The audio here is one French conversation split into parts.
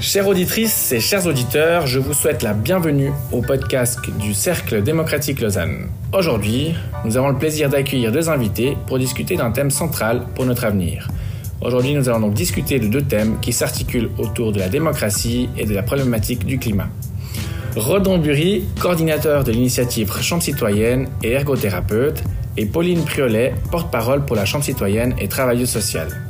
Chères auditrices et chers auditeurs, je vous souhaite la bienvenue au podcast du Cercle démocratique Lausanne. Aujourd'hui, nous avons le plaisir d'accueillir deux invités pour discuter d'un thème central pour notre avenir. Aujourd'hui, nous allons donc discuter de deux thèmes qui s'articulent autour de la démocratie et de la problématique du climat. Rodon Bury, coordinateur de l'initiative Chambre citoyenne et ergothérapeute, et Pauline Priolet, porte-parole pour la Chambre citoyenne et travailleuse sociale.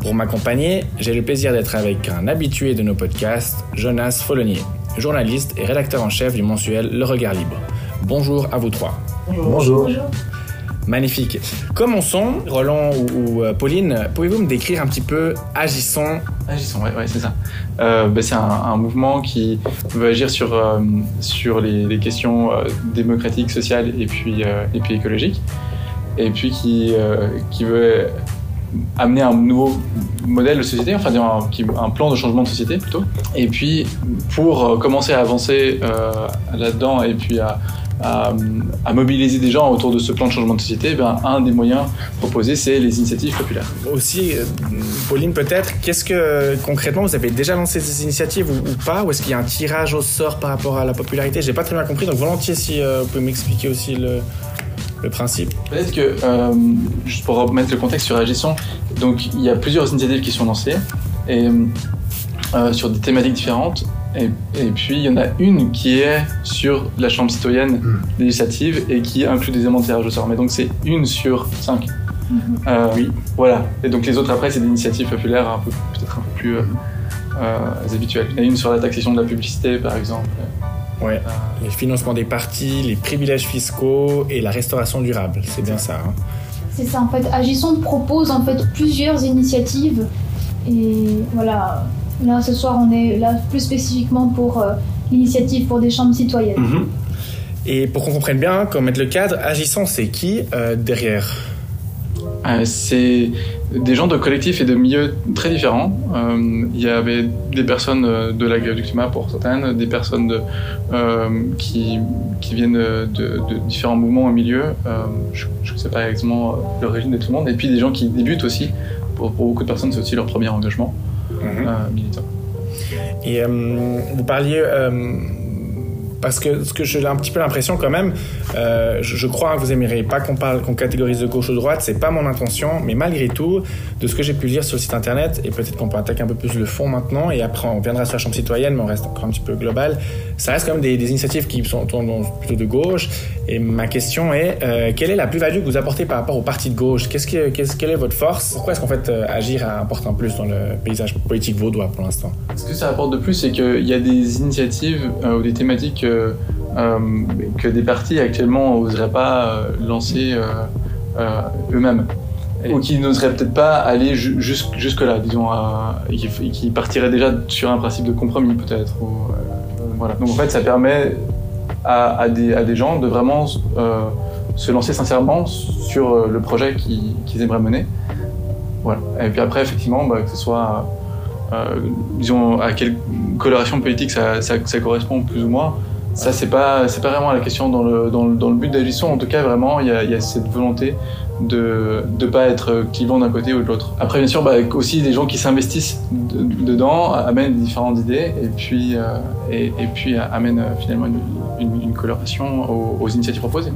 Pour m'accompagner, j'ai le plaisir d'être avec un habitué de nos podcasts, Jonas Follonier, journaliste et rédacteur en chef du mensuel Le Regard Libre. Bonjour à vous trois. Bonjour. Magnifique. Commençons, Roland ou, euh, Pauline, pouvez-vous me décrire un petit peu Agissons Agissons, ouais, c'est ça. Euh, bah, c'est un, mouvement qui veut agir sur, euh, sur les, questions démocratiques, sociales et puis, et puis écologiques. Et puis qui, qui veut amener un nouveau modèle de société, enfin un, un, plan de changement de société plutôt. Et puis pour euh, commencer à avancer euh, là-dedans et puis à, mobiliser des gens autour de ce plan de changement de société, ben, un des moyens proposés, c'est les initiatives populaires. Aussi, euh, Pauline, peut-être, qu'est-ce que concrètement vous avez déjà lancé ces initiatives ou, pas? Ou est-ce qu'il y a un tirage au sort par rapport à la popularité? J'ai pas très bien compris, donc volontiers si vous pouvez m'expliquer aussi le, le principe Peut-être que, euh, juste pour remettre le contexte sur Agisson, donc il y a plusieurs initiatives qui sont lancées et, euh, sur des thématiques différentes. Et, puis il y en a une qui est sur la Chambre citoyenne hmm. législative et qui inclut des éléments de tirage au sort. Mais donc c'est une sur cinq. Hmm. Euh, oui. Voilà. Et donc les autres après, c'est des initiatives populaires un peu, peut-être un peu plus habituelles. Il y en a une sur la taxation de la publicité par exemple. Ouais. Les financements des partis, les privilèges fiscaux et la restauration durable, c'est bien ça. Hein. C'est ça en fait. Agissons propose en fait plusieurs initiatives et voilà. Là ce soir on est là plus spécifiquement pour euh, l'initiative pour des chambres citoyennes. Mhm. Et pour qu'on comprenne bien, qu'on mette le cadre, Agissons c'est qui euh, derrière? Euh, C'est des gens de collectifs et de milieux très différents. Euh, il y avait des personnes euh, de la grève du climat pour certaines, des personnes de, euh, qui, qui, viennent de, de, différents mouvements et milieux. je ne sais pas exactement l'origine de tout le monde. Et puis des gens qui débutent aussi. Pour, pour beaucoup de personnes, c'est aussi leur premier engagement mhm. militant. Et vous parliez parce que ce que j'ai un petit peu l'impression quand même, euh, je, crois que vous aimerez pas qu'on parle, qu'on catégorise de gauche ou de droite, c'est pas mon intention, mais malgré tout, de ce que j'ai pu lire sur le site internet, et peut-être qu'on peut attaquer un peu plus le fond maintenant, et après on viendra sur la chambre citoyenne, mais on reste encore un petit peu global. Ça reste quand même des, initiatives qui sont plutôt de gauche, et ma question est, euh, quelle est la plus-value que vous apportez par rapport au parti de gauche? Qu'est-ce que, qu'est-ce, Quelle est votre force? Pourquoi est-ce qu'en fait euh, agir apporte un plus dans le paysage politique vaudois pour l'instant? Ce que ça apporte de plus, c'est qu'il y a des initiatives ou des thématiques euh, que des partis actuellement n'oseraient pas lancer eux-mêmes. ou qui n'oseraient peut-être pas aller jusque-là, disons, et qui, partiraient déjà sur un principe de compromis peut-être. Donc en fait, ça permet à, des, gens de vraiment euh, se lancer sincèrement sur euh, le projet qu'ils aimeraient mener. Et puis après, effectivement, bah, que ce soit, euh, disons, à quelle coloration politique ça, correspond plus ou moins, ça, c'est pas, c'est pas vraiment la question dans le, dans le, dans le but d'Agissons. En tout cas, vraiment, il y a, y a cette volonté de ne pas être clivant d'un côté ou de l'autre. Après, bien sûr, bah, aussi des gens qui s'investissent dedans amènent différentes idées et puis, euh, et, et, puis amènent euh, finalement une, une, coloration aux, initiatives proposées.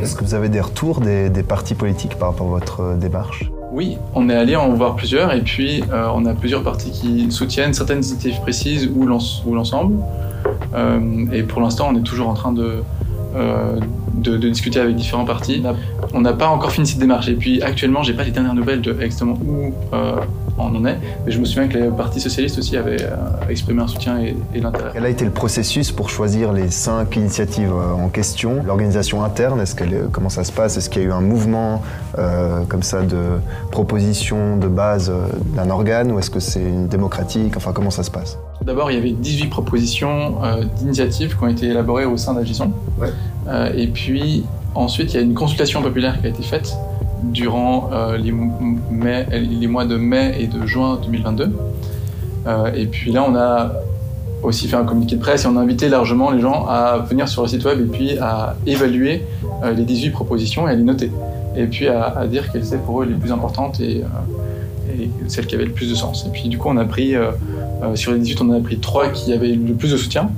Est-ce que vous avez des retours des, des, partis politiques par rapport à votre euh, démarche? Oui, on est allé en voir plusieurs et puis on a plusieurs partis qui soutiennent certaines initiatives précises ou l'ensemble. Et pour l'instant, on est toujours en train de, de, discuter avec différents partis. On n'a pas encore fini cette démarche. Et puis actuellement, j'ai pas les dernières nouvelles de exactement où euh, on en est. Mais je me souviens que les partis socialistes aussi avaient euh, exprimé un soutien et, l'intérêt. Quel a été le processus pour choisir les cinq initiatives euh, en question? L'organisation interne, est-ce qu'elle, comment ça se passe? Est-ce qu'il y a eu un mouvement comme ça de proposition de base d'un organe ou est-ce que c'est une démocratique? Enfin, comment ça se passe? D'abord, il y avait 18 propositions d'initiatives qui ont été élaborées au sein d'Agisson. Ouais. et puis, Ensuite, il y a une consultation populaire qui a été faite durant euh, les, mois de mai et de juin 2022. Euh, et puis là, on a aussi fait un communiqué de presse et on a invité largement les gens à venir sur le site web et puis à évaluer euh, les 18 propositions et à les noter. Et puis à, dire quelles étaient pour eux les plus importantes et, celles qui avaient le plus de sens. Et puis du coup, on a pris sur les 18, on a pris trois qui avaient le plus de soutien.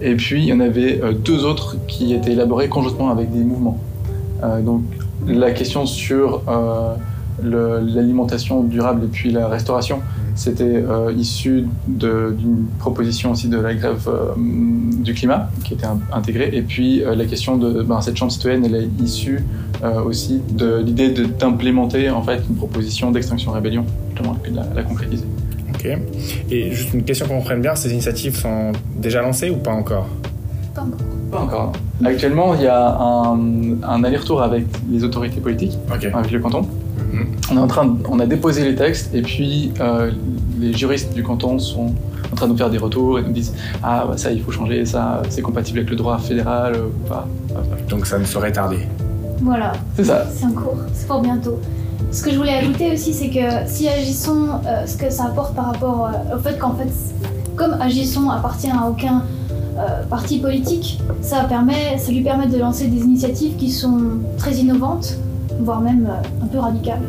Et puis, il y en avait deux autres qui étaient élaborés conjointement avec des mouvements. donc, la question sur l'alimentation durable et puis la restauration, c'était euh, issu d'une proposition aussi de la grève euh, du climat qui était intégrée. Et puis euh, la question de ben, cette chambre citoyenne, elle est issue aussi de l'idée d'implémenter en fait une proposition d'extinction rébellion, justement, et de la, concrétiser. Ok. Et juste une question qu'on comprenne bien, ces initiatives sont déjà lancées ou pas encore? Pas encore. Pas encore. Actuellement, il y a un, un aller-retour avec les autorités politiques, avec le canton. On, est en train on a déposé les textes et puis euh, les juristes du canton sont en train de nous faire des retours et nous disent Ah, bah, ça, il faut changer, ça, c'est compatible avec le droit fédéral. Euh, Donc ça ne saurait tarder. Voilà. C'est ça. C'est en cours, c'est pour bientôt. Ce que je voulais ajouter aussi, c'est que si Agissons, euh, ce que ça apporte par rapport au fait qu'en fait, comme Agissons appartient à aucun parti politique, ça, permet, ça lui permet de lancer des initiatives qui sont très innovantes voire même euh, un peu radical.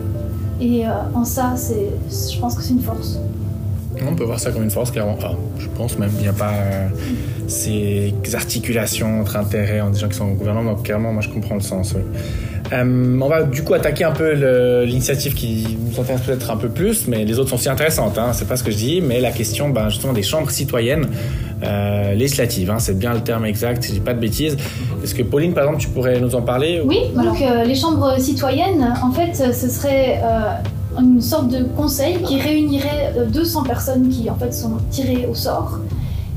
Et euh, en ça, je pense que c'est une force. On peut voir ça comme une force, clairement. Enfin, je pense même qu'il n'y a pas euh, ces articulations entre intérêts en des gens qui sont au gouvernement. Donc, clairement, moi, je comprends le sens. on va du coup attaquer un peu l'initiative qui nous intéresse peut-être un peu plus, mais les autres sont aussi intéressantes. Hein, c'est pas ce que je dis, mais la question, ben, justement, des chambres citoyennes euh, législative, hein, c'est bien le terme exact, si je dis pas de bêtises. Est-ce que Pauline, par exemple, tu pourrais nous en parler Oui, donc euh, les chambres citoyennes, en fait, ce serait euh, une sorte de conseil qui réunirait 200 personnes qui, en fait, sont tirées au sort.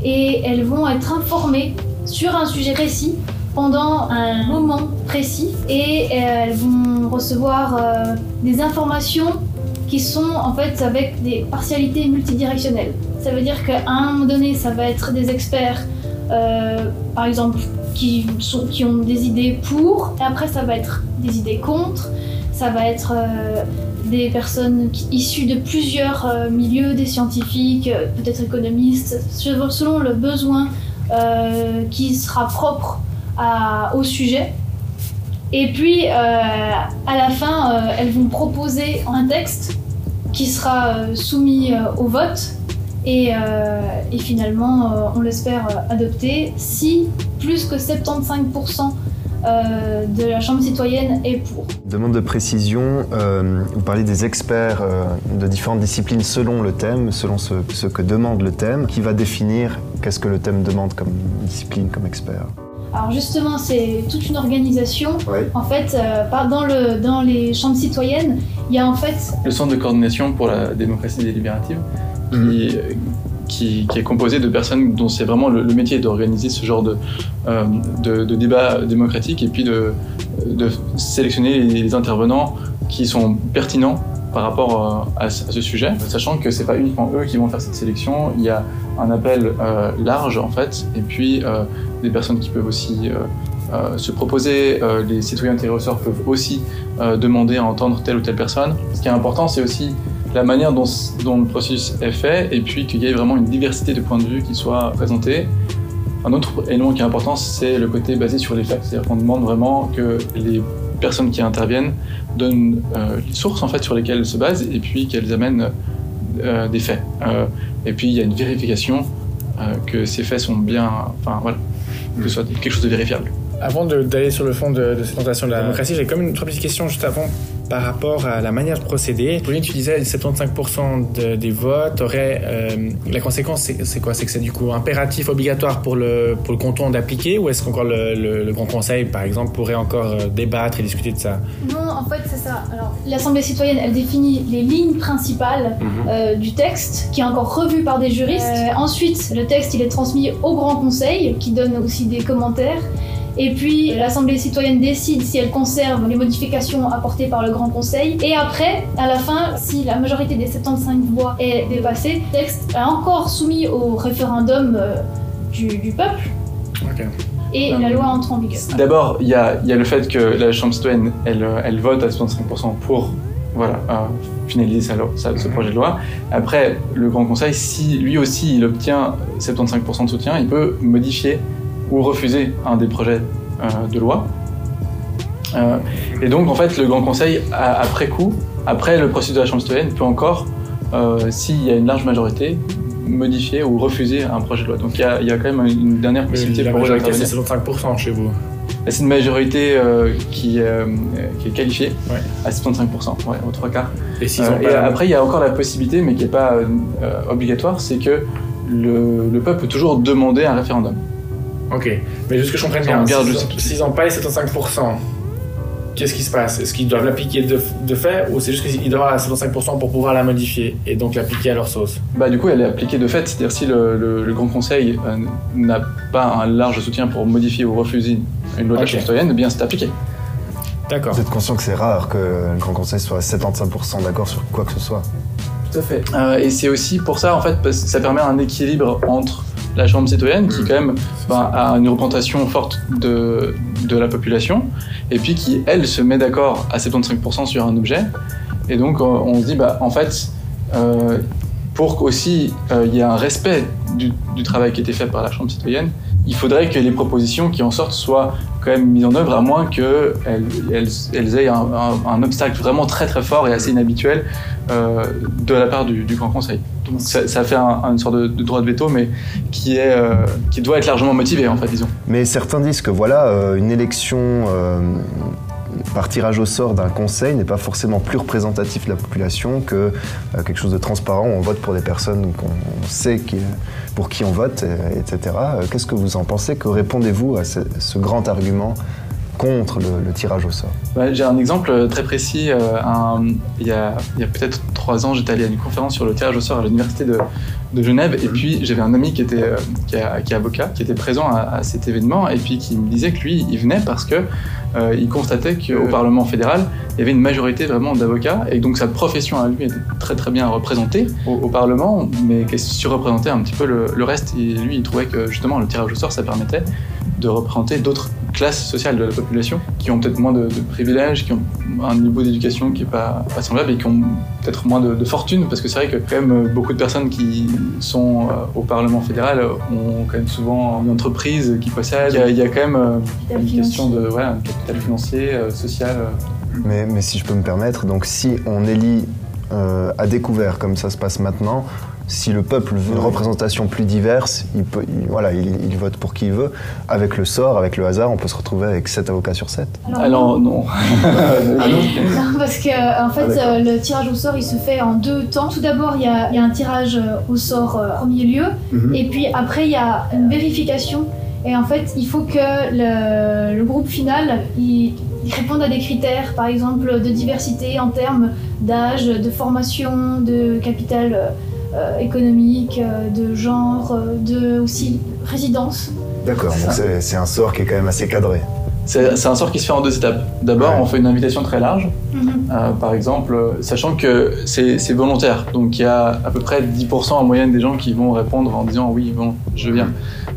Et elles vont être informées sur un sujet précis pendant un moment précis et elles vont recevoir des informations qui sont en fait avec des partialités multidirectionnelles. Ça veut dire qu'à un moment donné, ça va être des experts, euh, par exemple, qui, sont, qui ont des idées pour, et après ça va être des idées contre, ça va être euh, des personnes issues de plusieurs euh, milieux, des scientifiques, peut-être économistes, selon le besoin qui sera propre au sujet. Et puis, à la fin, elles vont proposer un texte qui sera soumis au vote et, euh, finalement, euh, on l'espère euh, adopter si plus que 75% de la Chambre citoyenne est pour. Demande de précision, vous parlez des experts de différentes disciplines selon le thème, selon ce, ce que demande le thème. Qui va définir qu'est-ce que le thème demande comme discipline, comme expert? Alors justement, c'est toute une organisation. En fait, dans, le, dans les chambres citoyennes, il y a en fait... Le Centre de coordination pour la démocratie délibérative, qui, qui, est composé de personnes dont c'est vraiment le, métier d'organiser ce genre de, euh, de, débat démocratique et puis de, de sélectionner les, intervenants qui sont pertinents par rapport euh, à, ce sujet, sachant que c'est pas uniquement eux qui vont faire cette sélection, il y a un appel euh, large en fait, et puis des personnes qui peuvent aussi se proposer, les citoyens intéresseurs peuvent aussi demander à entendre telle ou telle personne. Ce qui est important, c'est aussi la manière dont, le processus est fait et puis qu'il y ait vraiment une diversité de points de vue qui soit présentée. Un autre élément qui est important, c'est le côté basé sur les faits. C'est-à-dire qu'on demande vraiment que les personnes qui interviennent donnent euh, les sources en fait sur lesquelles elles se basent et puis qu'elles amènent euh, des faits. Euh, et puis il y a une vérification que ces faits sont bien, enfin voilà, que ce soit quelque chose de vérifiable. Avant d'aller sur le fond de, cette présentation de la démocratie, j'ai comme une trois petites questions juste avant par rapport à la manière de procéder. Pauline, tu disais 75% des votes auraient. Euh, la conséquence, c'est quoi? C'est que c'est du coup impératif, obligatoire pour le, pour le canton d'appliquer ou est-ce qu'encore le, le, Grand Conseil, par exemple, pourrait encore euh, débattre et discuter de ça? Non, en fait, c'est ça. Alors, l'Assemblée citoyenne, elle définit les lignes principales mhm. euh, du texte, qui est encore revu par des juristes. ensuite, le texte, il est transmis au Grand Conseil, qui donne aussi des commentaires. Et puis l'Assemblée citoyenne décide si elle conserve les modifications apportées par le Grand Conseil. Et après, à la fin, si la majorité des 75 voix est dépassée, le texte est encore soumis au référendum euh, du, peuple. Et la loi entre en vigueur. D'abord, il y a, le fait que la Chambre citoyenne, elle, elle vote à 65% pour voilà, euh, finaliser sa, ce projet de loi. Après, le Grand Conseil, si lui aussi il obtient 75% de soutien, il peut modifier ou refuser un des projets euh, de loi. Euh, et donc, en fait, le Grand Conseil, après coup, après le processus de la Chambre citoyenne, peut encore, euh, s'il y a une large majorité, modifier ou refuser un projet de loi. Donc il y a, il y a quand même une dernière possibilité la pour eux c'est 75% chez vous. C'est une majorité euh, qui, euh, qui est qualifiée Ouais. à 75%, ouais, aux trois quarts. Et Euh, et la- après, il y a encore la possibilité, mais qui n'est pas obligatoire, c'est que le, le peuple peut toujours demander un référendum. Ok, mais juste que je comprenne bien, s'ils pas les 75%, qu'est-ce qui se passe? Est-ce qu'ils doivent l'appliquer de, de fait ou c'est juste qu'ils doivent avoir la 75% pour pouvoir la modifier et donc l'appliquer à leur sauce? Bah, du coup, elle est appliquée de fait, c'est-à-dire si le, le- le Grand Conseil euh, n'a pas un large soutien pour modifier ou refuser une loi de la Ok. Chambre citoyenne, eh bien c'est appliqué. D'accord. Vous êtes conscient que c'est rare que le Grand Conseil soit à 75% d'accord sur quoi que ce soit? Tout à fait. Euh, et c'est aussi pour ça, en fait, parce que ça permet un équilibre entre la Chambre citoyenne, qui quand même ben, a une représentation forte de, de la population, et puis qui, elle, se met d'accord à 75% sur un objet. Et donc, on se dit, bah, en fait, euh, pour qu'aussi euh, il y ait un respect du, du travail qui a été fait par la Chambre citoyenne, il faudrait que les propositions qui en sortent soient quand même mises en œuvre, à moins qu'elles elles, aient un, obstacle vraiment très très fort et assez inhabituel euh, de la part du, Grand Conseil. Donc ça, fait un- une sorte de, droit de veto, mais qui, est, euh, qui doit être largement motivé, en fait, disons. Mais certains disent que voilà, euh, une élection par tirage au sort d'un conseil n'est pas forcément plus représentatif de la population que euh, quelque chose de transparent où on vote pour des personnes qu'on sait pour qui on vote, et- etc. Euh, Qu'est-ce que vous en pensez? Que répondez-vous à ce, grand argument contre le, tirage au sort? Ouais, J'ai un exemple très précis. euh, il y a, peut-être trois ans, j'étais allé à une conférence sur le tirage au sort à l'université de, Genève, et puis j'avais un ami qui était euh, est avocat, qui était présent à cet événement, et puis qui me disait que lui, il venait parce que euh, il constatait qu'au Parlement fédéral, il y avait une majorité vraiment d'avocats, et donc sa profession à lui était très très bien représentée au, Parlement, mais qu'elle surreprésentait un petit peu le, le reste. Et lui, il trouvait que justement le tirage au sort, ça permettait de représenter d'autres classes sociales de la population qui ont peut-être moins de, de privilèges, qui ont un niveau d'éducation qui n'est pas, pas semblable et qui ont peut-être moins de, de fortune parce que c'est vrai que quand même euh, beaucoup de personnes qui sont euh, au Parlement fédéral ont quand même souvent une entreprise qui possède. Il y a, il y a quand même euh, Capital une question financier. de voilà, un capital financier, euh, social. mais, mais si je peux me permettre, donc si on élit euh, à découvert comme ça se passe maintenant, si le peuple veut une représentation plus diverse, il, peut, il- voilà, il, il vote pour qui il veut. Avec le sort, avec le hasard, on peut se retrouver avec 7 avocats sur 7. Alors non. Non, parce que en fait, euh, le tirage au sort, il se fait en deux temps. Tout d'abord, il y a, il y a un tirage euh, au sort euh, en premier lieu, Mhm. et puis après, il y a une vérification. Et en fait, il faut que le, le groupe final, il, il réponde à des critères, par exemple de diversité en termes d'âge, de formation, de capital euh, euh, économique, euh, de genre, euh, de aussi résidence. D'accord, donc c'est un sort qui est quand même assez cadré. C'est un sort qui se fait en deux étapes. D'abord, Ouais. on fait une invitation très large. Mhm. Euh, par exemple, euh, sachant que c'est volontaire. Donc il y a à peu près 10% en moyenne des gens qui vont répondre en disant oui, bon, je viens.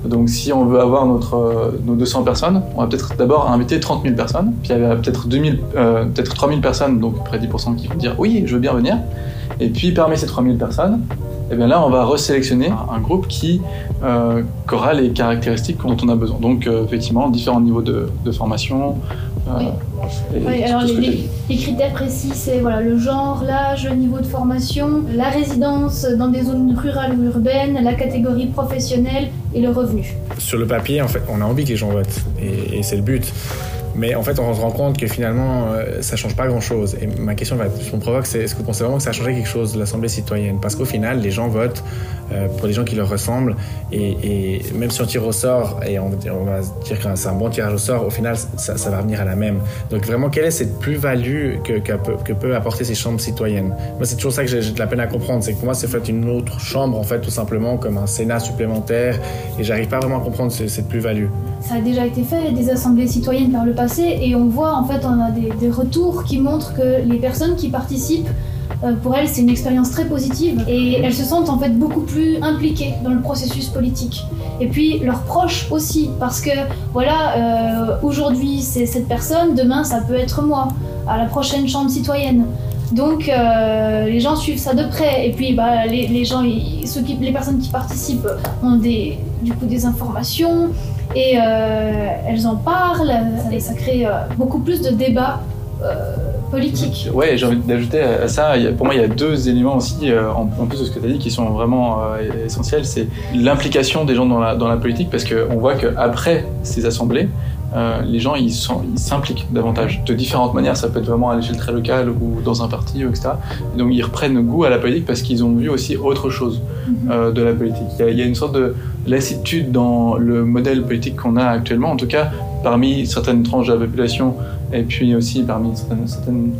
Donc si on veut avoir notre, euh, nos 200 personnes, on va peut-être d'abord inviter 30 000 personnes. Puis il y a peut-être 2000, euh, peut-être 3000 personnes, donc à peu près 10% qui vont dire oui, je veux bien venir. Et puis parmi ces 3000 personnes, eh bien là, on va resélectionner un, groupe qui, euh, qui aura les caractéristiques dont on a besoin. Donc euh, effectivement, différents niveaux de, de formation. euh, Oui. alors les, critères précis, c'est voilà, le genre, l'âge, le niveau de formation, la résidence dans des zones rurales ou urbaines, la catégorie professionnelle et le revenu. Sur le papier, en fait, on a envie que les gens votent et, et c'est le but. Mais en fait, on se rend compte que finalement, euh, ça change pas grand-chose. Et ma question, va être- me provoque, c'est est-ce que vous pensez vraiment que ça a quelque chose l'Assemblée citoyenne? Parce qu'au final, les gens votent euh, pour des gens qui leur ressemblent. Et, même si on tire au sort et on, va dire que c'est un bon tirage au sort, au final, ça, va revenir à la même. Donc vraiment, quelle est cette plus-value que, que, que peut apporter ces chambres citoyennes? Moi, c'est toujours ça que j'ai de la peine à comprendre. C'est que pour moi, c'est fait une autre chambre, en fait, tout simplement, comme un Sénat supplémentaire. Et j'arrive pas vraiment à comprendre ce- cette plus-value. Ça a déjà été fait, des assemblées citoyennes par le passé, et on voit en fait, on a des, retours qui montrent que les personnes qui participent, euh, pour elles, c'est une expérience très positive, et elles se sentent en fait beaucoup plus impliquées dans le processus politique. Et puis leurs proches aussi, parce que voilà, euh, aujourd'hui c'est cette personne, demain ça peut être moi, à la prochaine chambre citoyenne. Donc euh, les gens suivent ça de près et puis bah, les, gens, ceux qui, les personnes qui participent ont des, du coup des informations et euh, elles en parlent et ça crée euh, beaucoup plus de débats euh, politique. Ouais, j'ai envie d'ajouter à ça, pour moi il y a deux éléments aussi, en, plus de ce que tu as dit, qui sont vraiment essentiels. C'est l'implication des gens dans la, dans la politique, parce qu'on voit qu'après ces assemblées, euh, les gens ils s'impliquent davantage de différentes manières. Ça peut être vraiment à l'échelle très locale ou dans un parti, etc. donc ils reprennent goût à la politique parce qu'ils ont vu aussi autre chose mhm. de la politique. Il y, a, une sorte de lassitude dans le modèle politique qu'on a actuellement, en tout cas parmi certaines tranches de la population et puis aussi parmi certaines,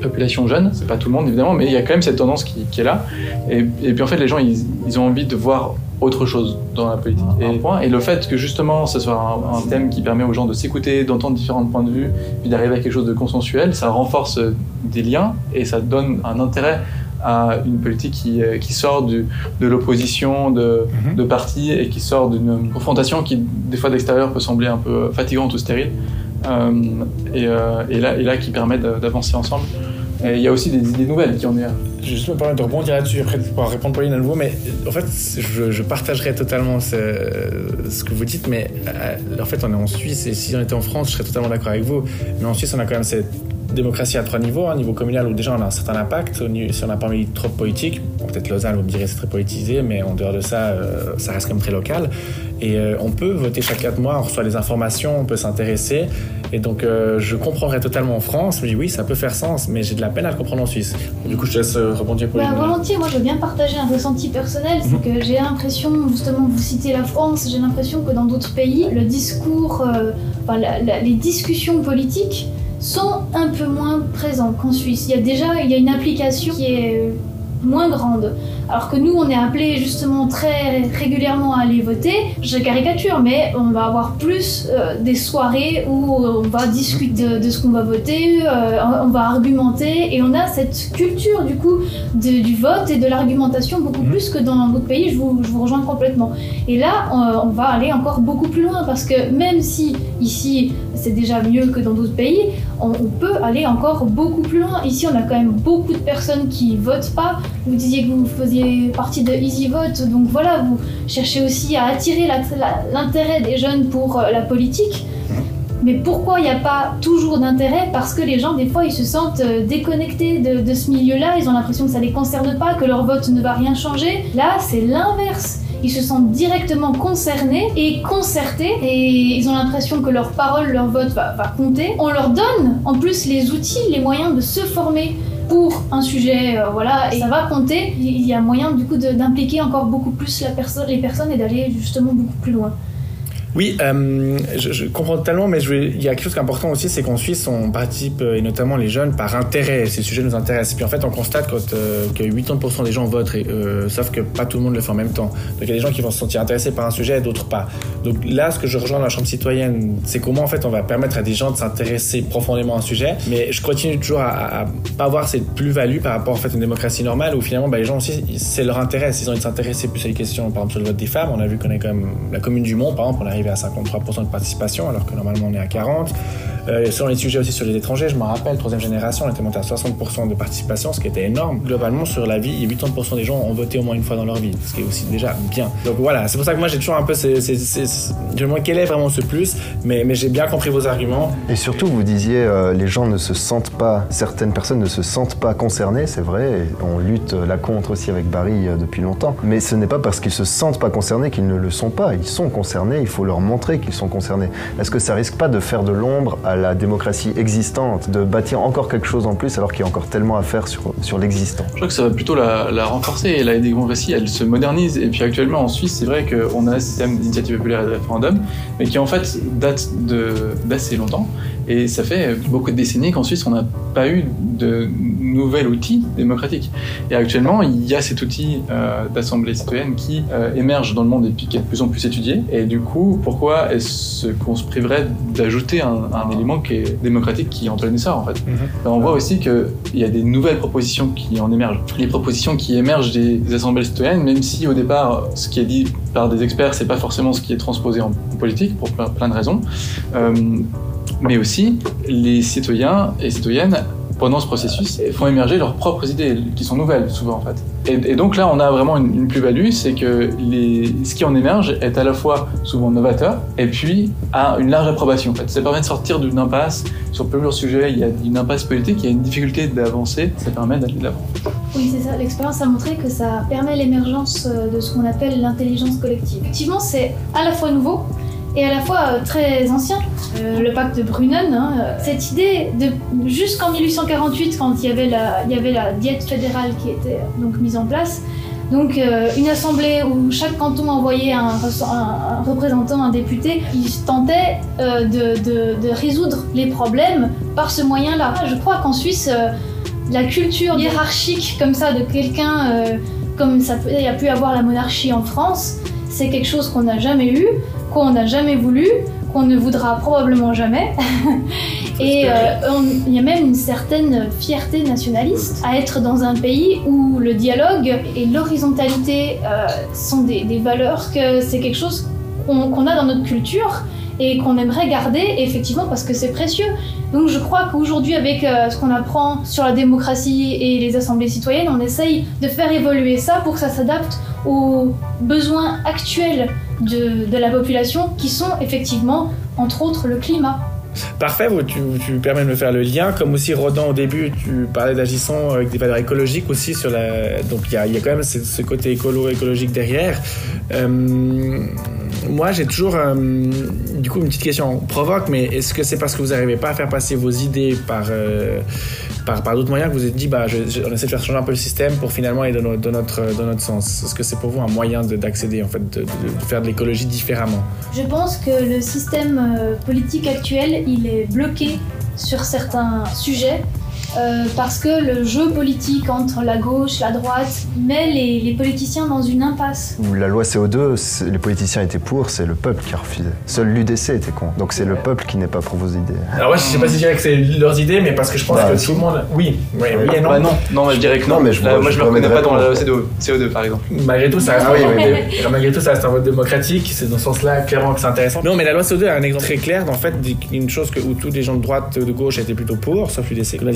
populations jeunes, c'est pas tout le monde évidemment, mais il y a quand même cette tendance qui, est là. Et, puis en fait, les gens, ils, ont envie de voir autre chose dans la politique. Et, et le fait que justement, ce soit un, thème qui permet aux gens de s'écouter, d'entendre différents points de vue, puis d'arriver à quelque chose de consensuel, ça renforce des liens et ça donne un intérêt à une politique qui, euh, qui sort du, de l'opposition de, mhm. de partis et qui sort d'une confrontation qui, des fois d'extérieur, peut sembler un peu fatigante ou stérile. Euh, et, euh, et, là, et là, qui permet d'avancer ensemble. Il y a aussi des idées nouvelles qui en est. Je vais juste me permettre de rebondir là-dessus après pour répondre Pauline à nouveau, mais en fait, je, je partagerai totalement ce, ce, que vous dites, mais en fait, on est en Suisse et si on était en France, je serais totalement d'accord avec vous. Mais en Suisse, on a quand même cette démocratie à trois niveaux. Un hein, niveau communal où déjà on a un certain impact. Si on n'a pas mis trop politique, peut-être Lausanne, vous me direz c'est très politisé, mais en dehors de ça, euh, ça reste quand même très local. Et euh, on peut voter chaque quatre mois, on reçoit des informations, on peut s'intéresser. Et donc euh, je comprendrais totalement en France, mais oui, ça peut faire sens, mais j'ai de la peine à le comprendre en Suisse. Du coup, je te laisse rebondir pour bah, Volontiers, moi je veux bien partager un ressenti personnel, c'est mhm. que j'ai l'impression, justement, vous citez la France, j'ai l'impression que dans d'autres pays, le discours, enfin, les discussions politiques, sont un peu moins présents qu'en Suisse. Il y a déjà il y a une application qui est moins grande. Alors que nous, on est appelé justement très régulièrement à aller voter. Je caricature, mais on va avoir plus euh, des soirées où on va discuter de, ce qu'on va voter, euh, on va argumenter, et on a cette culture du coup du vote et de l'argumentation beaucoup mhm. plus que dans d'autres pays. Je vous, je vous, rejoins complètement. Et là, on, on va aller encore beaucoup plus loin parce que même si ici c'est déjà mieux que dans d'autres pays, on, peut aller encore beaucoup plus loin. Ici, on a quand même beaucoup de personnes qui votent pas. Vous disiez que vous faisiez partie de Easy Vote, donc voilà, vous cherchez aussi à attirer l'intérêt des jeunes pour euh, la politique. Mais pourquoi il n'y a pas toujours d'intérêt? Parce que les gens, des fois, ils se sentent euh, déconnectés de, de ce milieu-là, ils ont l'impression que ça ne les concerne pas, que leur vote ne va rien changer. Là, c'est l'inverse ils se sentent directement concernés et concertés et ils ont l'impression que leur parole, leur vote va, compter. On leur donne en plus les outils, les moyens de se former pour un sujet, euh, voilà, et ça va compter. Il y a moyen du coup d'impliquer encore beaucoup plus les personnes et d'aller justement beaucoup plus loin. Oui, euh, je, comprends totalement, mais il y a quelque chose qui est important aussi, c'est qu'en Suisse, on participe, euh, et notamment les jeunes, par intérêt. Ces sujets nous intéressent. Et puis en fait, on constate quand, euh, que 80% des gens votent, euh, sauf que pas tout le monde le fait en même temps. Donc il y a des gens qui vont se sentir intéressés par un sujet et d'autres pas. Donc là, ce que je rejoins dans la Chambre citoyenne, c'est comment en fait on va permettre à des gens de s'intéresser profondément à un sujet. Mais je continue toujours à, à pas avoir cette plus-value par rapport en fait à une démocratie normale où finalement bah, les gens aussi, c'est leur intérêt. S'ils ont envie de s'intéresser plus à des questions, par exemple sur le vote des femmes, on a vu qu'on est quand même la commune du Mont, par exemple, on à 53% de participation, alors que normalement on est à 40%. Euh, selon les sujets aussi sur les étrangers, je me rappelle, troisième génération, on était monté à 60% de participation, ce qui était énorme. Globalement, sur la vie, 80% des gens ont voté au moins une fois dans leur vie, ce qui est aussi déjà bien. Donc voilà, c'est pour ça que moi j'ai toujours un peu, je me demande quel est vraiment ce plus, mais, mais j'ai bien compris vos arguments. Et surtout, vous disiez, euh, les gens ne se sentent pas, certaines personnes ne se sentent pas concernées, c'est vrai, on lutte là contre aussi avec Barry euh, depuis longtemps, mais ce n'est pas parce qu'ils se sentent pas concernés qu'ils ne le sont pas, ils sont concernés, il faut leur montrer qu'ils sont concernés. Est-ce que ça risque pas de faire de l'ombre à la démocratie existante, de bâtir encore quelque chose en plus alors qu'il y a encore tellement à faire sur, sur l'existant Je crois que ça va plutôt la, la renforcer. La démocratie, elle se modernise. Et puis actuellement en Suisse, c'est vrai qu'on a un système d'initiative populaire et de référendum, mais qui en fait date d'assez longtemps. Et ça fait beaucoup de décennies qu'en Suisse, on n'a pas eu de nouvel outil démocratique. Et actuellement, il y a cet outil euh, d'assemblée citoyenne qui euh, émerge dans le monde et qui est de plus en plus étudié. Et du coup, pourquoi est-ce qu'on se priverait d'ajouter un, élément qui est démocratique qui entraîne ça en fait? Mhm. ben, On voit aussi qu'il y a des nouvelles propositions qui en émergent. Les propositions qui émergent des, assemblées citoyennes, même si au départ, ce qui est dit par des experts, c'est pas forcément ce qui est transposé en, politique pour plein, de raisons. Euh, mais aussi les citoyens et citoyennes pendant ce processus, font émerger leurs propres idées, qui sont nouvelles souvent en fait. Et, donc là, on a vraiment une, plus-value, c'est que ce qui en émerge est à la fois souvent novateur et puis a une large approbation. En fait. Ça permet de sortir d'une impasse. Sur plusieurs sujets, il y a une impasse politique, il y a une difficulté d'avancer, ça permet d'aller de l'avant. Oui, c'est ça. L'expérience a montré que ça permet l'émergence de ce qu'on appelle l'intelligence collective. Effectivement, c'est à la fois nouveau, et à la fois euh, très ancien. Euh, le pacte de Brunnen, hein, euh, cette idée de jusqu'en 1848, quand il y avait la, il y avait la diète fédérale qui était donc mise en place, donc une assemblée où chaque canton envoyait un, représentant, un député, qui tentait de, de, résoudre les problèmes par ce moyen-là. Je crois qu'en Suisse, la culture hiérarchique comme ça de quelqu'un, comme ça il y a pu avoir la monarchie en France, c'est quelque chose qu'on n'a jamais eu qu'on n'a jamais voulu, qu'on ne voudra probablement jamais. et euh, il y a même une certaine fierté nationaliste à être dans un pays où le dialogue et l'horizontalité euh, sont des, valeurs, que c'est quelque chose qu'on a dans notre culture et qu'on aimerait garder, effectivement, parce que c'est précieux. Donc je crois qu'aujourd'hui, avec euh, ce qu'on apprend sur la démocratie et les assemblées citoyennes, on essaye de faire évoluer ça pour que ça s'adapte aux besoins actuels de, la population, qui sont effectivement, entre autres, le climat. Parfait, tu, tu permets de me faire le lien. Comme aussi, Rodan, au début, tu parlais d'agissant avec des valeurs écologiques aussi. Donc, il y a, quand même ce, côté écolo, écologique derrière. Euh, moi, j'ai toujours, euh, du coup, une petite question. Provoque, mais est-ce que c'est parce que vous n'arrivez pas à faire passer vos idées par, euh, par, d'autres moyens que vous vous êtes dit, bah, on essaie de faire changer un peu le système pour finalement aller dans, dans notre, dans notre sens? Est-ce que c'est pour vous un moyen d'accéder, en fait, de, de faire de l'écologie différemment? Je pense que le système euh, politique actuel, il est bloqué sur certains sujets euh, parce que le jeu politique entre la gauche, la droite met les, politiciens dans une impasse. La loi CO2, les politiciens étaient pour, c'est le peuple qui a refusé. Seul l'UDC était con. Donc c'est le peuple qui n'est pas pour vos idées. Alors moi je sais pas si je dirais que c'est leurs idées, mais parce que je pense bah, que tout le monde... Oui, oui, oui et non. Bah non, non, je dirais que non. mais je, moi je, me reconnais pas dans la loi CO2, par exemple. Malgré tout, ça reste, ah, oui, malgré tout, ça reste un vote démocratique, c'est dans ce sens-là clairement que c'est intéressant. Non, mais la loi CO2 a un exemple très clair en fait une chose que, où tous les gens de droite, de gauche étaient plutôt pour, sauf l'UDC, comme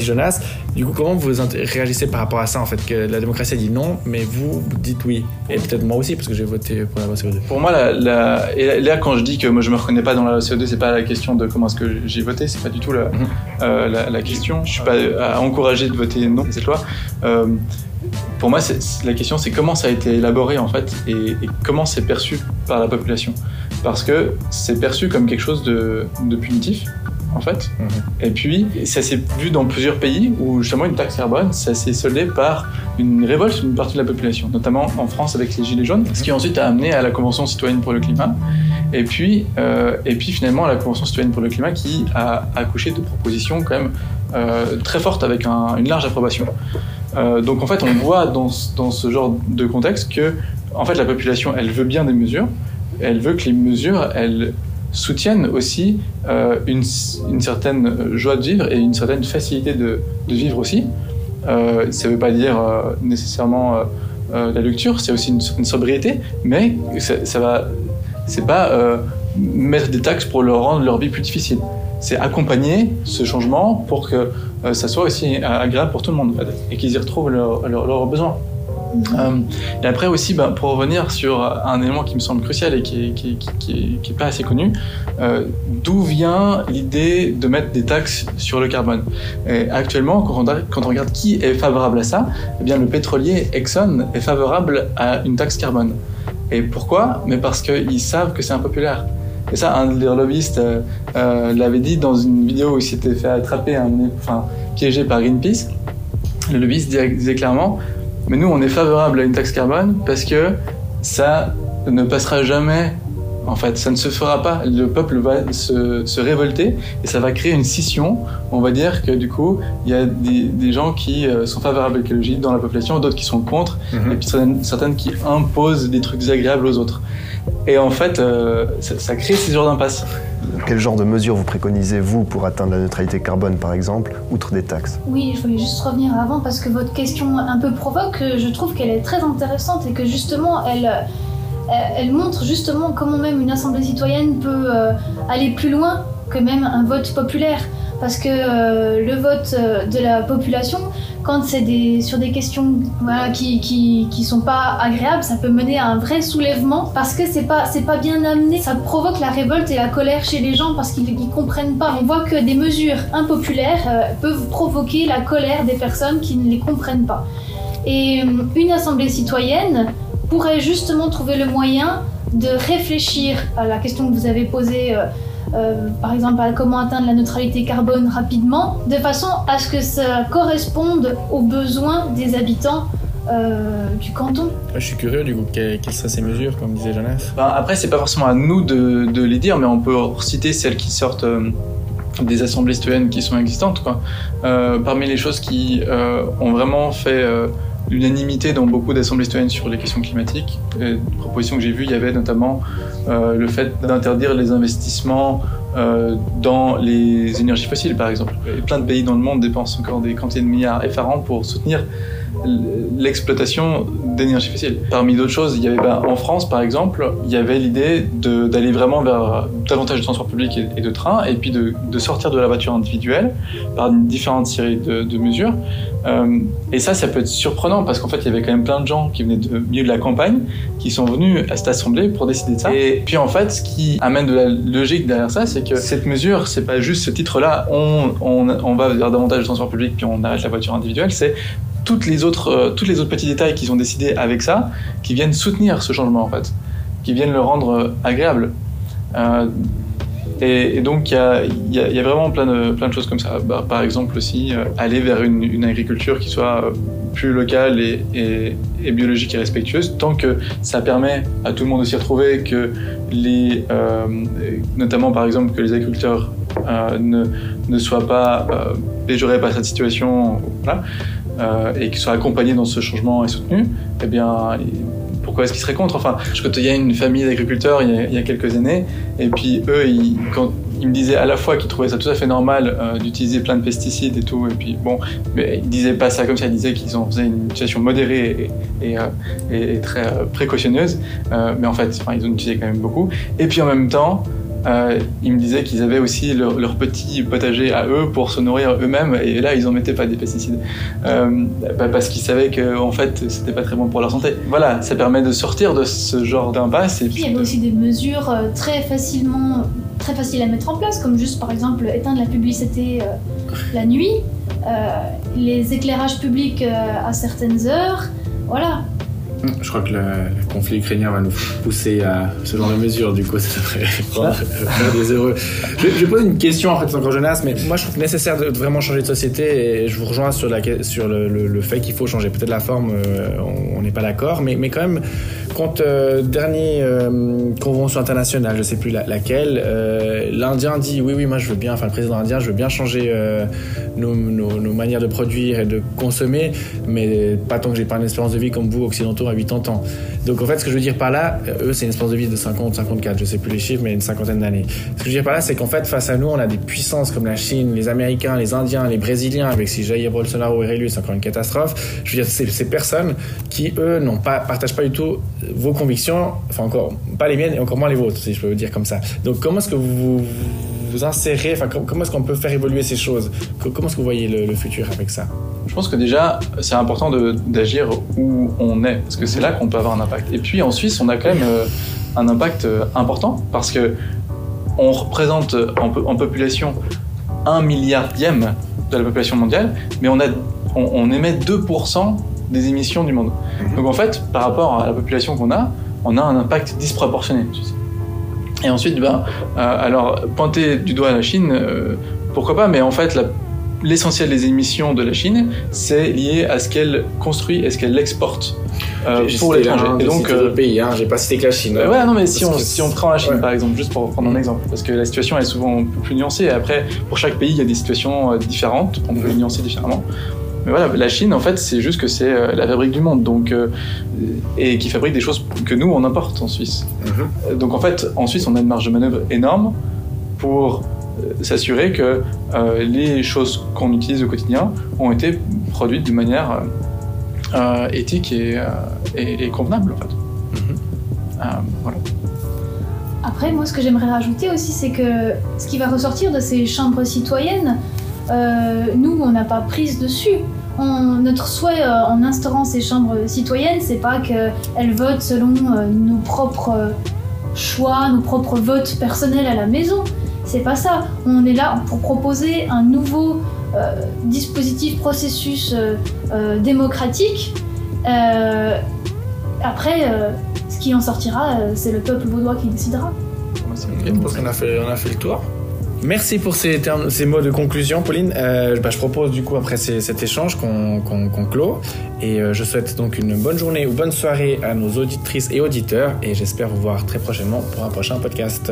Du coup, comment vous réagissez par rapport à ça en fait Que la démocratie a dit non, mais vous, dites oui. Et peut-être moi aussi, parce que j'ai voté pour la loi CO2. Pour moi, la, et là, quand je dis que moi je me reconnais pas dans la loi CO2, c'est pas la question de comment est-ce que j'ai voté, c'est pas du tout la, mhm. euh, la, question. Je suis pas à encourager de voter non cette loi. Euh, pour moi, la question, c'est comment ça a été élaboré en fait et, et comment c'est perçu par la population. Parce que c'est perçu comme quelque chose de, de punitif en fait. Mhm. Et puis, ça s'est vu dans plusieurs pays où justement une taxe carbone, ça s'est soldé par une révolte d'une partie de la population, notamment en France avec les Gilets jaunes, ce qui ensuite a amené à la Convention citoyenne pour le climat, et puis, euh, et puis finalement à la Convention citoyenne pour le climat qui a accouché de propositions quand même euh, très fortes avec une large approbation. Euh, donc en fait, on voit dans, dans ce genre de contexte que en fait, la population, elle veut bien des mesures, elle veut que les mesures, elles soutiennent aussi euh, une, une, certaine joie de vivre et une certaine facilité de, de vivre aussi. Euh, ça ne veut pas dire euh, nécessairement euh, la lecture, c'est aussi une, sobriété, mais ça, ça va, c'est pas mettre des taxes pour leur rendre leur vie plus difficile. C'est accompagner ce changement pour que ça soit aussi agréable pour tout le monde et qu'ils y retrouvent leurs leur, besoins. Euh, et après aussi, bah, pour revenir sur un élément qui me semble crucial et qui n'est pas assez connu, euh, d'où vient l'idée de mettre des taxes sur le carbone? Et Actuellement, quand on, regarde qui est favorable à ça, eh bien le pétrolier Exxon est favorable à une taxe carbone. Et pourquoi? Mais parce qu'ils savent que c'est impopulaire. Et ça, un des lobbyistes euh, l'avait dit dans une vidéo où il s'était fait attraper, piégé par Greenpeace. Le lobbyiste disait clairement mais nous, on est favorable à une taxe carbone parce que ça ne passera jamais. En fait, ça ne se fera pas. Le peuple va se, se révolter et ça va créer une scission. On va dire que du coup, il y a des, des gens qui euh, sont favorables à l'écologie dans la population, d'autres qui sont contre, mhm. et puis certaines, certaines, qui imposent des trucs désagréables aux autres. Et en fait, euh, ça, ça crée ces genres d'impasse. Quel genre de mesures vous préconisez, vous, pour atteindre la neutralité carbone, par exemple, outre des taxes? Oui, je voulais juste revenir avant, parce que votre question un peu provoque, je trouve qu'elle est très intéressante et que justement, elle, euh, elle montre justement comment même une assemblée citoyenne peut euh, aller plus loin que même un vote populaire. parce que euh, le vote de la population, quand c'est sur des questions qui, qui, qui sont pas agréables, ça peut mener à un vrai soulèvement parce que c'est pas, pas bien amené. Ça provoque la révolte et la colère chez les gens parce qu'ils ne comprennent pas. On voit que des mesures impopulaires euh, peuvent provoquer la colère des personnes qui ne les comprennent pas. Et euh, une assemblée citoyenne pourrait justement trouver le moyen de réfléchir à la question que vous avez posée. euh, euh, par exemple, à comment atteindre la neutralité carbone rapidement, de façon à ce que ça corresponde aux besoins des habitants euh, du canton. Je suis curieux du coup, quelles, seraient ces mesures, comme disait Jonas Ben, après, c'est pas forcément à nous de, de les dire, mais on peut citer celles qui sortent euh, des assemblées citoyennes qui sont existantes. Quoi. Euh, parmi les choses qui euh, ont vraiment fait euh, l'unanimité dans beaucoup d'assemblées citoyennes sur les questions climatiques, euh, une proposition que j'ai vue, il y avait notamment euh, le fait d'interdire les investissements euh, dans les énergies fossiles, par exemple. Et plein de pays dans le monde dépensent encore des quantités de milliards effarants pour soutenir l'exploitation d'énergie fossile. Parmi d'autres choses, il y avait ben, en France par exemple, il y avait l'idée d'aller vraiment vers davantage de transport public et, de train, et puis de, sortir de la voiture individuelle par une différente série de, mesures. Euh, et ça, ça peut être surprenant parce qu'en fait, il y avait quand même plein de gens qui venaient de milieu de la campagne, qui sont venus à cette assemblée pour décider de ça. Et puis en fait, ce qui amène de la logique derrière ça, c'est que cette mesure, c'est pas juste ce titre-là, on, on, va vers davantage de transport public puis on arrête la voiture individuelle, c'est toutes les autres, euh, toutes les autres petits détails qu'ils ont décidé avec ça, qui viennent soutenir ce changement en fait, qui viennent le rendre euh, agréable. Euh, et, donc il y y y a vraiment plein de, plein de choses comme ça. Bah, par exemple aussi aller vers une, agriculture qui soit plus locale et, biologique et respectueuse, tant que ça permet à tout le monde de s'y retrouver, que les, notamment par exemple que les agriculteurs ne, ne soient pas euh, péjorés par cette situation, voilà, et qu'ils soient accompagnés dans ce changement et soutenus, eh bien, pourquoi est-ce qu'ils seraient contre? Enfin, je côtoyais une famille d'agriculteurs il, y a- quelques années, et puis eux, ils, me disaient à la fois qu'ils trouvaient ça tout à fait normal euh, d'utiliser plein de pesticides et tout, et puis bon, mais ils disaient pas ça comme ça, ils disaient qu'ils en faisaient une utilisation modérée euh, et- très euh, précautionneuse, euh, mais en fait, ils en utilisaient quand même beaucoup. Et puis en même temps, euh, ils me disaient qu'ils avaient aussi leur, leur petit potager à eux pour se nourrir eux-mêmes, et là, ils en mettaient pas des pesticides. Euh, bah, parce qu'ils savaient que en fait c'était pas très bon pour leur santé. Voilà, ça permet de sortir de ce genre d'impasse et Puis il y avait aussi des mesures euh, très facilement, très faciles à mettre en place, comme juste par exemple éteindre la publicité euh, la nuit, les éclairages publics à certaines heures. Voilà. Je crois que le, conflit ukrainien va nous pousser à ce genre de mesures, du coup, ça devrait rendre des heureux. Je, je pose une question, en fait, encore Jonas, mais moi je trouve nécessaire de vraiment changer de société et je vous rejoins sur, le, fait qu'il faut changer. Peut-être la forme, euh, on n'est pas d'accord, mais quand même, quand euh, dernier euh, convention internationale, je sais plus la- laquelle, euh, l'Indien dit oui, oui, moi je veux bien, enfin le président indien, je veux bien changer euh, nos, manières de produire et de consommer, mais pas tant que j'ai pas une espérance de vie comme vous, occidentaux, à 80 ans. Donc en fait, ce que je veux dire par là, euh, eux, c'est une espérance de vie de 50, 54, je sais plus les chiffres, mais une cinquantaine d'années. Ce que je veux dire par là, c'est qu'en fait, face à nous, on a des puissances comme la Chine, les Américains, les Indiens, les Brésiliens, avec si Jair Bolsonaro est réélu, c'est encore une catastrophe. Je veux dire, c'est ces personnes qui, eux, n'ont pas, partagent pas du tout vos convictions, enfin encore, pas les miennes et encore moins les vôtres, si je peux vous dire comme ça. Donc comment est-ce que vous vous, insérez, enfin com- comment est-ce qu'on peut faire évoluer ces choses? Co- Comment est-ce que vous voyez le, futur avec ça? Je pense que déjà c'est important d'agir où on est parce que c'est là qu'on peut avoir un impact. Et puis en Suisse on a quand même euh, un impact euh, important parce que on représente en, po- en population un milliardième de la population mondiale, mais on émet 2% des émissions du monde. Donc en fait, par rapport à la population qu'on a, on a un impact disproportionné. tu sais. Et ensuite, ben, euh, alors pointer du doigt la Chine, euh, pourquoi pas, mais en fait, la- l'essentiel des émissions de la Chine, c'est lié à ce qu'elle construit et ce qu'elle exporte euh, J'ai pour l'étranger. Et donc, euh, pays, hein, j'ai pas cité que la Chine. euh, ouais, non, mais si on, si on prend la Chine ouais. par exemple, juste pour prendre un exemple, parce que la situation est souvent un peu plus nuancée. Après, pour chaque pays, il y a des situations euh, différentes, on peut les nuancer différemment. Mais voilà, la Chine, en fait, c'est juste que c'est euh, la fabrique du monde, donc euh, et qui fabrique des choses que nous on importe en Suisse. Mhm. Donc en fait, en Suisse, on a une marge de manœuvre énorme pour euh, s'assurer que euh, les choses qu'on utilise au quotidien ont été produites de manière euh, éthique et, euh, et- et convenable, en fait. Mhm. Euh, voilà. après, moi, ce que j'aimerais rajouter aussi, c'est que ce qui va ressortir de ces chambres citoyennes, euh, nous, on n'a pas prise dessus. On- notre souhait euh, en instaurant ces chambres citoyennes, c'est pas qu'elles votent selon euh, nos propres euh, choix, nos propres votes personnels à la maison. C'est pas ça. On est là pour proposer un nouveau dispositif, processus démocratique. Après, ce qui en sortira, c'est le peuple vaudois qui décidera. Ok, je pense qu'on a fait, on a fait le tour. Merci pour ces, mots de conclusion, Pauline. Euh, bah, je propose du coup après cet échange qu'on qu'on clôt. Et euh, je souhaite donc une bonne journée ou bonne soirée à nos auditrices et auditeurs. Et j'espère vous voir très prochainement pour un prochain podcast.